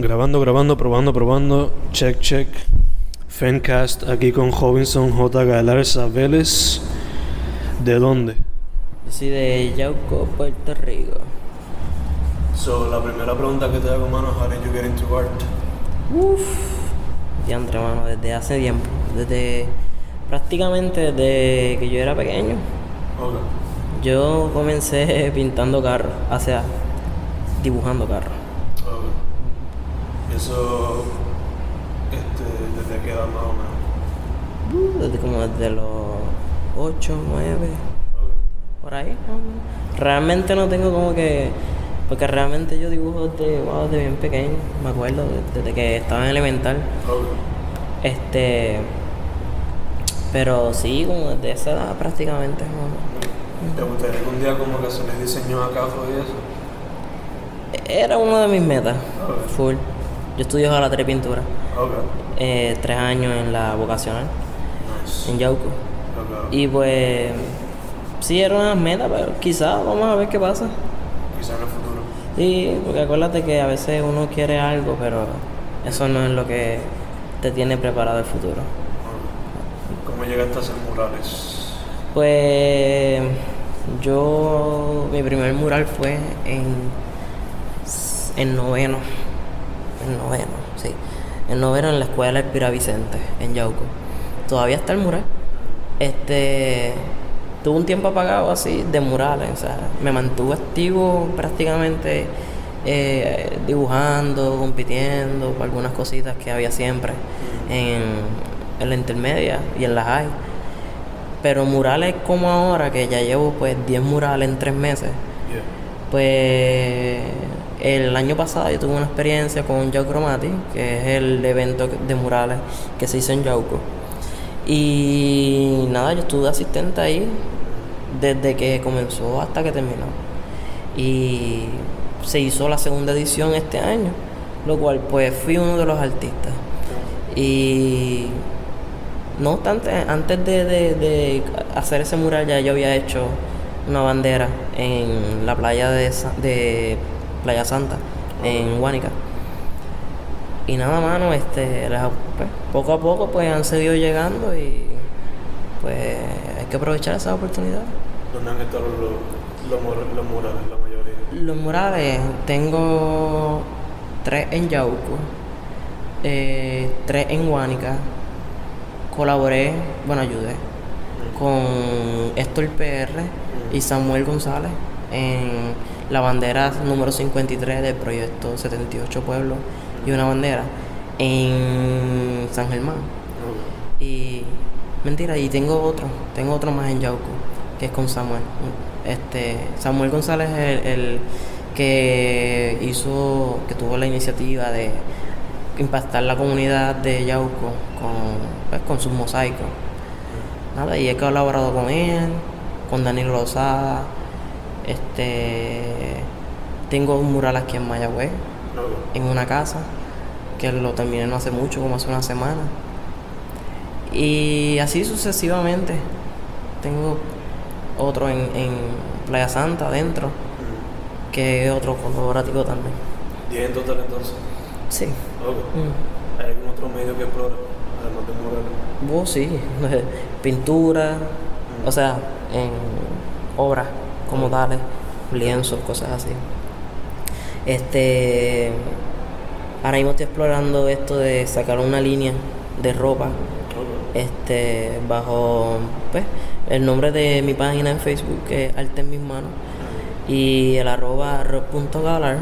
Grabando, grabando, probando, probando. Check, check. Fencast aquí con Robinson J. Galarza Vélez. ¿De dónde? Yo soy de Yauco, Puerto Rico. So, la primera pregunta que te hago, mano, how did you get into art? Uf. Diantre, mano, desde hace tiempo. Desde. prácticamente desde que yo era pequeño. Ok, Yo comencé pintando carros, o sea, dibujando carros. Eso, este, ¿desde qué edad más o menos? Uh, Desde como desde los 8, 9, Ok. por ahí. Realmente no tengo como que. Porque realmente yo dibujo desde, wow, desde bien pequeño. Me acuerdo, desde que estaba en elemental. Este. Pero sí, como desde esa edad prácticamente. más o menos. ¿Te gustaría algún día como que hacerle diseño a carros y eso? Era una de mis metas. Full. Yo estudio jalatería y pintura. Ok. Eh, tres años en la vocacional, Nice. en Yauco. Ok. Y pues. Sí, era una meta, pero quizás vamos a ver qué pasa. Quizá en el futuro. Sí, porque acuérdate que a veces uno quiere algo, pero eso no es lo que te tiene preparado el futuro. ¿Cómo llegaste a hacer murales? Pues yo, mi primer mural fue en, en noveno, en noveno, sí, en noveno en la escuela Elpira Vicente, en Yauco. Todavía está el mural. Este, tuve un tiempo apagado así de murales, o sea, me mantuve activo prácticamente eh, dibujando, compitiendo, por algunas cositas que había siempre en, en la intermedia y en la high. Pero murales como ahora, que ya llevo pues 10 murales en 3 meses, Yeah. pues el año pasado yo tuve una experiencia con Yauco Chromati, que es el evento de murales que se hizo en Yauco. Y nada, yo estuve asistente ahí desde que comenzó hasta que terminó. Y se hizo la segunda edición este año, lo cual pues fui uno de los artistas. Y no obstante, antes de, de- hacer ese mural ya yo había hecho una bandera en la playa de, de Playa Santa, en Huánica. Y nada, mano, este, las- pues, poco a poco pues han seguido llegando y pues hay que aprovechar esa oportunidad. ¿Dónde han estado los, los, mur- los murales, la mayoría? Los murales, tengo tres en Yauco, eh, tres en Huánica. Colaboré, bueno, ayudé con Héctor PR y Samuel González en la bandera número 53 del proyecto 78 Pueblos y una bandera en San Germán. Y mentira, y tengo otro, tengo otro más en Yauco, que es con Samuel. Este, Samuel González es el, el que hizo, que tuvo la iniciativa de impactar la comunidad de Yauco con, pues, con sus mosaicos. Nada, y he colaborado con él, con Danilo Lozada, este tengo un mural aquí en Mayagüez, en una casa, que lo terminé no hace mucho, como hace una semana. Y así sucesivamente. Tengo otro en, en Playa Santa adentro, Mm. que es otro colaborativo también. ¿Diez en total entonces? Sí. Mm. ¿Hay algún otro medio que explora? Además de murales. Vos sí, pintura, o sea, en obras como tales, lienzos, cosas así. Este, ahora mismo estoy explorando esto de sacar una línea de ropa, este, bajo, pues, el nombre de mi página en Facebook, que es Arte en mis manos, y el arroba rock.galar,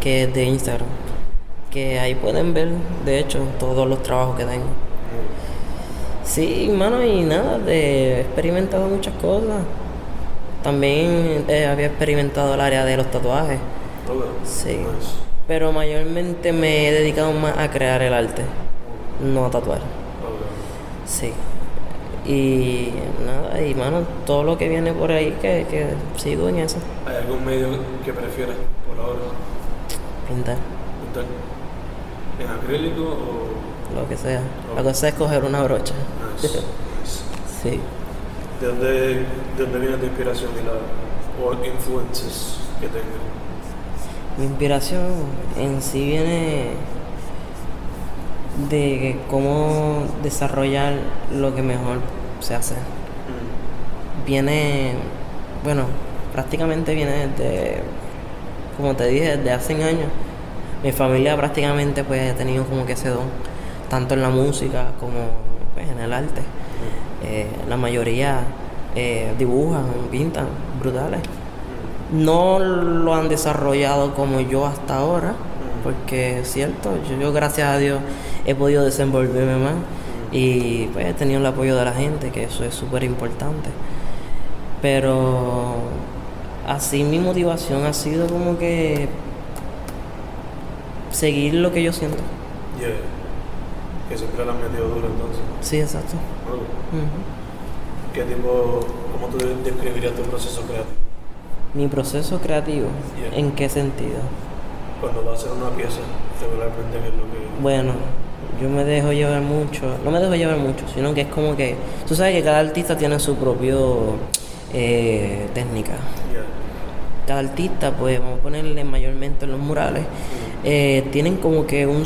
que es de Instagram, que ahí pueden ver, de hecho, todos los trabajos que tengo. Sí, mano, y nada, de- he experimentado muchas cosas. También eh, había experimentado el área de los tatuajes, Ok. Sí. Pero mayormente me he dedicado más a crear el arte, no a tatuar. Ok. Sí. Y nada, y mano, todo lo que viene por ahí, que, que sigo en eso. ¿Hay algún medio que prefieras por ahora? Pintar, ¿Pintar? ¿En acrílico o...? lo que sea. La cosa es coger una brocha. Nice. nice. Sí. ¿De dónde, ¿De dónde viene tu inspiración y la, o influences que tengas? Mi inspiración en sí viene de cómo desarrollar lo que mejor se hace. Viene, bueno, prácticamente viene desde, como te dije, desde hace años. Mi familia prácticamente pues ha tenido como que ese don, tanto en la música como pues, en el arte. Eh, la mayoría eh, dibujan, pintan, brutales. No lo han desarrollado como yo hasta ahora, porque es cierto, yo, yo gracias a Dios he podido desenvolverme más y pues he tenido el apoyo de la gente, que eso es súper importante. Pero así mi motivación ha sido como que seguir lo que yo siento. Yeah. Que siempre la han metido duro entonces. Sí, exacto. ¿Qué tipo, cómo tú describirías tu proceso creativo? Mi proceso creativo, Yeah. ¿en qué sentido? Cuando vas a hacer una pieza, regularmente, ¿qué es lo que...? Bueno, yo me dejo llevar mucho, no me dejo llevar mucho, sino que es como que, tú sabes que cada artista tiene su propio eh, técnica. Yeah. Cada artista, pues vamos a ponerle mayormente en los murales, eh, tienen como que un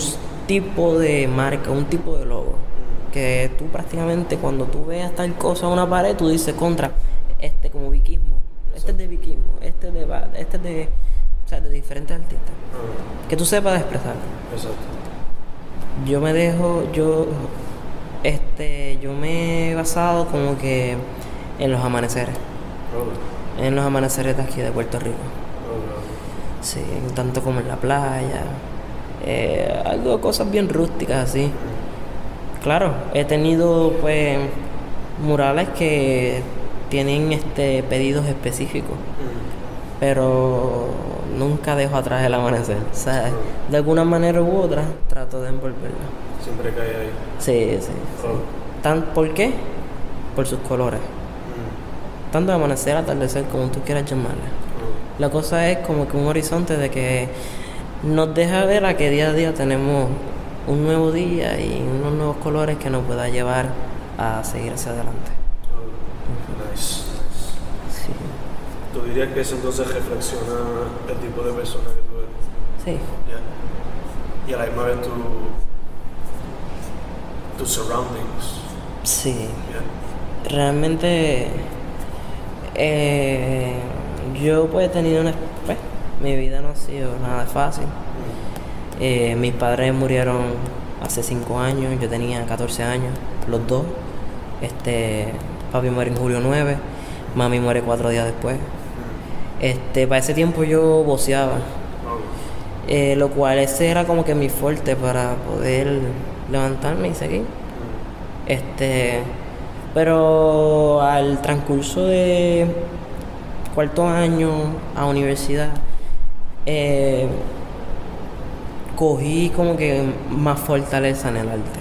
tipo de marca, un tipo de logo. Que tú prácticamente cuando tú veas tal cosa en una pared, tú dices contra, este como viquismo, este es de viquismo, este es de, este es de, o sea, de diferentes artistas. Ah, Que tú sepas expresarlo. exacto. Yo me dejo, yo, este, yo me he basado como que en los amaneceres, en los amaneceres de aquí de Puerto Rico. Sí, tanto como en la playa, eh, algo, cosas bien rústicas así. Claro, he tenido pues murales que tienen este pedidos específicos, ok. pero nunca dejo atrás el amanecer, ¿sabes? De alguna manera u otra trato de envolverlo. Mm. Siempre cae ahí. Sí, sí. sí. Ok. Tan, ¿Por qué? Por sus colores. Mm, Tanto amanecer, atardecer, como tú quieras llamarle. ok. La cosa es como que un horizonte de que nos deja ver a que día a día tenemos un nuevo día y unos nuevos colores que nos pueda llevar a seguir hacia adelante. Ok. Nice, nice. Sí. ¿Tú dirías que eso entonces reflexiona el tipo de persona que tú eres? Sí. Y a la misma vez tu, tus surroundings. Sí. Realmente eh, yo pues he tenido una... Pues, mi vida no ha sido nada fácil. Eh, mis padres murieron hace 5 años, yo tenía 14 años, los dos. Este, papi muere en julio 9, mami muere 4 días después. Este, para ese tiempo yo voceaba, eh, lo cual ese era como que mi fuerte para poder levantarme y seguir. Este, pero al transcurso de cuarto año a universidad, eh, cogí como que más fortaleza en el arte.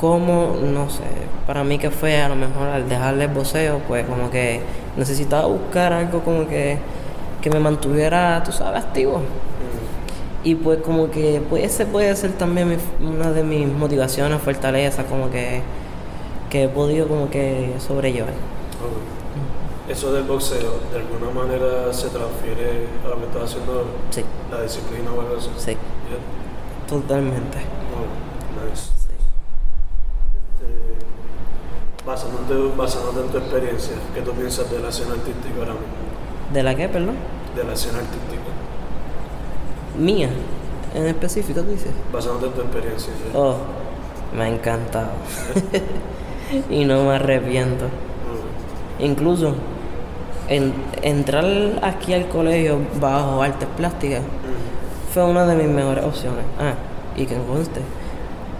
Como, no sé, para mí que fue a lo mejor al dejarle el voceo, pues como que necesitaba buscar algo como que, que me mantuviera, tú sabes, activo. Y pues como que pues ese puede ser también mi- una de mis motivaciones, fortaleza, como que, que he podido como que sobrellevar. ok. Eso del boxeo, ¿de alguna manera se transfiere a lo que estás haciendo ahora? Sí, ¿La disciplina o algo así? sí, Ya. totalmente. Oh, nice. Sí. Este, basándote, basándote en tu experiencia, ¿qué tú piensas de la escena artística ahora mismo? ¿De la qué, perdón? De la escena artística. Mía, en específico, tú dices. Basándote en tu experiencia. ¿sí? Oh, me ha encantado. y no me arrepiento. Incluso en, entrar aquí al colegio bajo artes plásticas Mm, fue una de mis mejores opciones. Ah, y que conste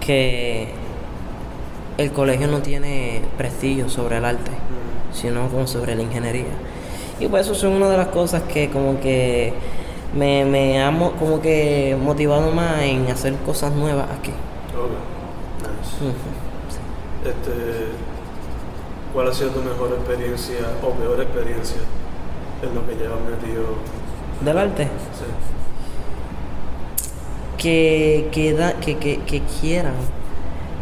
que el colegio no tiene prestigio sobre el arte, mm, sino como sobre la ingeniería. Y pues eso son una de las cosas que como que me, me ha mo- como que motivado más en hacer cosas nuevas aquí. ok. Nice. Sí. Este, ¿Cuál ha sido tu mejor experiencia o peor experiencia en lo que llevas metido? Del arte. Sí. que, que, da- que, que, que quieran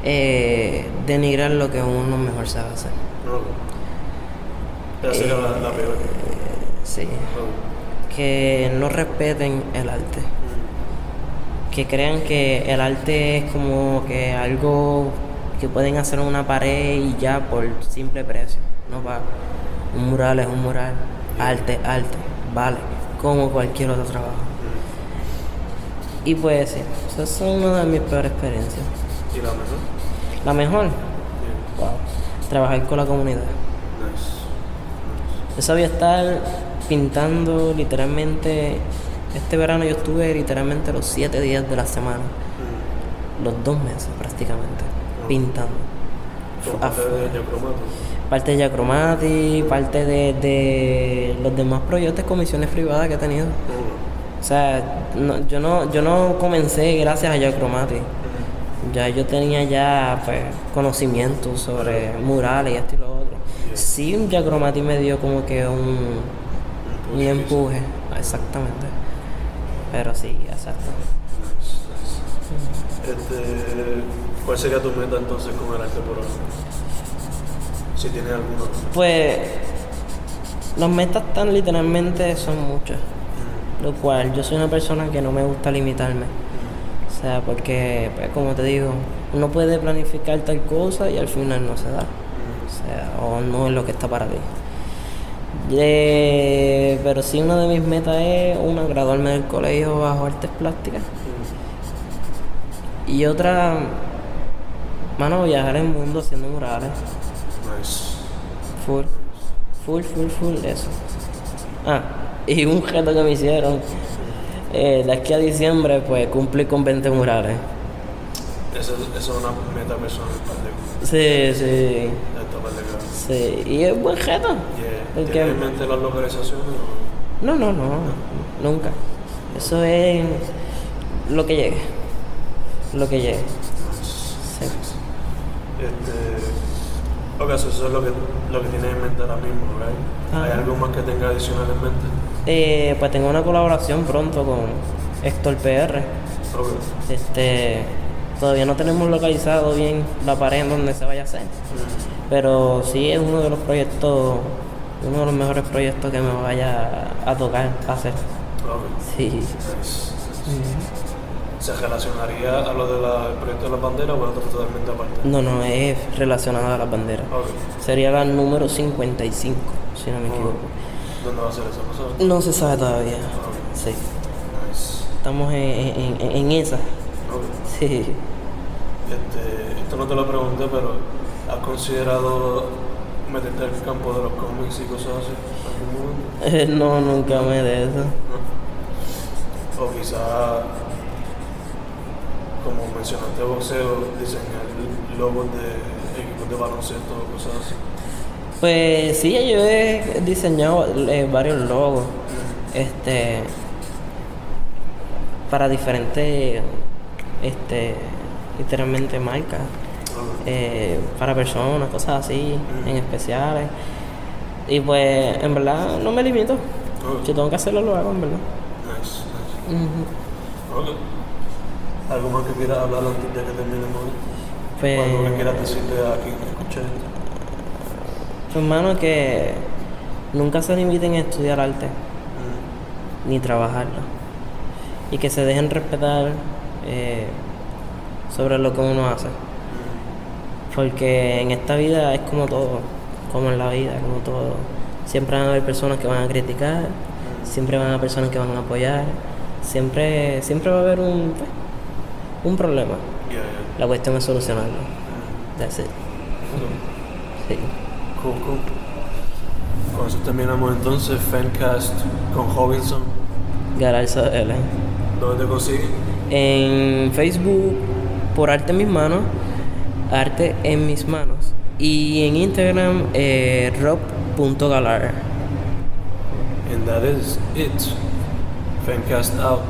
eh, denigrar lo que uno mejor sabe hacer. Ok. Esa sería la, la peor. Sí. Ok. que no respeten el arte. Que crean que el arte es como que algo que pueden hacer una pared y ya por simple precio. No va. Un mural es un mural. Arte, arte. Vale. Como cualquier otro trabajo. Y pues sí, esa es una de mis peores experiencias. ¿Y la mejor? La mejor, wow, trabajar con la comunidad. Nice. Yo sabía estar pintando literalmente. Este verano yo estuve literalmente los siete días de la semana, Mm. los dos meses prácticamente. Pintando. Parte de Giacomato. Parte de Yacromati, parte de, de los demás proyectos, comisiones privadas que he tenido. O sea, no- yo, no, yo no comencé gracias a Yacromati. Ya yo tenía ya pues, conocimiento sobre murales y esto y lo otro. Sí, un Yacromati me dio como que un, un empuje, exactamente. Pero sí, exacto. Este, ¿Cuál sería tu meta entonces con el arte por ahora? Si tienes alguna. Pues las metas tan literalmente son muchas, lo cual yo soy una persona que no me gusta limitarme. O sea, porque, pues, como te digo, uno puede planificar tal cosa y al final no se da. O sea, o no es lo que está para ti. Eh, pero sí, una de mis metas es una, graduarme del colegio bajo artes plásticas. Y otra, mano, viajar el mundo haciendo murales. Nice. Full. Full, full, full, eso. Ah, y un reto que me hicieron. Eh, de aquí a diciembre, pues cumplir con 20 murales. Esa es una meta personal para. Sí, sí. Sí. Y es buen reto. Yeah. ¿Tienes en mente las localizaciones? o- No, no, no. Nunca. Eso es lo que llegue. Lo que llegue. Este, ok, so eso es lo que, lo que tienes en mente ahora mismo, ¿right? ¿Hay Ajá. algo más que tengas adicional en mente? Eh, pues tengo una colaboración pronto con Héctor PR. Ok. Este, todavía no tenemos localizado bien la pared en donde se vaya a hacer. Pero sí es uno de los proyectos, uno de los mejores proyectos que me vaya a tocar hacer. Ok. Sí. Nice. ¿Se relacionaría a lo del proyecto de las banderas o es otro totalmente aparte? No, no, es relacionado a las banderas. Ok. Sería la número 55, si no me equivoco. ¿Dónde va a ser esa? No se sabe todavía. Ok. Sí. Nice. Estamos en, en- en- esa. Ok. Sí. Este, esto no te lo pregunté, pero ¿has considerado meterte en el campo de los cómics y cosas así? en algún momento? No, nunca me de eso. ¿No? O quizá, como mencionaste boxeo, diseñar logos de equipos de baloncesto cosas así. Pues sí, yo he diseñado eh, varios logos. Este. Para diferentes. Este. Literalmente marcas. eh, para personas, cosas así, en especiales. Y pues, en verdad, no me limito. Si tengo que hacerlo, lo hago, en verdad. Nice, nice. ¿Algo más que quieras hablar antes de que terminemos? Pues, ¿O algo que quieras decirle a quien escuche esto? hermano, que nunca se limiten a estudiar arte, Mm, ni trabajarlo. Y que se dejen respetar eh, sobre lo que uno hace. mm, Porque en esta vida es como todo, como en la vida, como todo. Siempre van a haber personas que van a criticar, siempre van a haber personas que van a apoyar, siempre, siempre va a haber un, pues, un problema. Yeah, yeah. La cuestión es solucionarlo. That's it. Sí. Cool, cool. Con eso terminamos entonces Fancast con Hobinson. Garalza L. ¿Dónde te consiguen? En Facebook, por Arte en mis manos, Arte en mis manos. Y en Instagram, eh, rob.galar. And that is it. Fancast out.